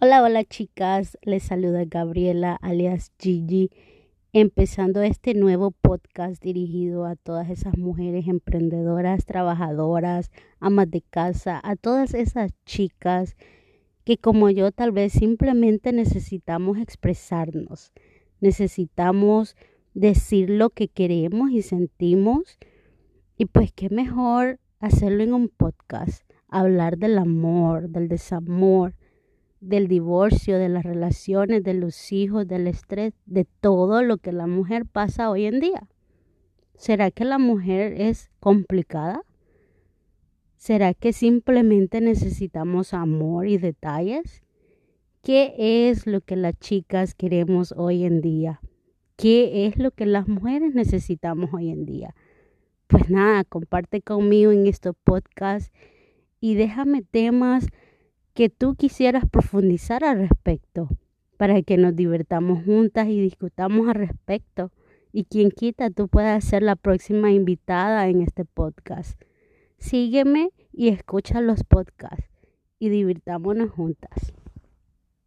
Hola, hola chicas, les saluda Gabriela alias Gigi, empezando este nuevo podcast dirigido a todas esas mujeres emprendedoras, trabajadoras, amas de casa, a todas esas chicas que como yo tal vez simplemente necesitamos expresarnos, necesitamos decir lo que queremos y sentimos. Y pues qué mejor hacerlo en un podcast, hablar del amor, del desamor del divorcio, de las relaciones, de los hijos, del estrés, de todo lo que la mujer pasa hoy en día. ¿Será que la mujer es complicada? ¿Será que simplemente necesitamos amor y detalles? ¿Qué es lo que las chicas queremos hoy en día? ¿Qué es lo que las mujeres necesitamos hoy en día? Pues nada, comparte conmigo en estos podcasts y déjame temas que tú quisieras profundizar al respecto, para que nos divertamos juntas y discutamos al respecto. Y quien quita, tú puedas ser la próxima invitada en este podcast. Sígueme y escucha los podcasts y divirtámonos juntas.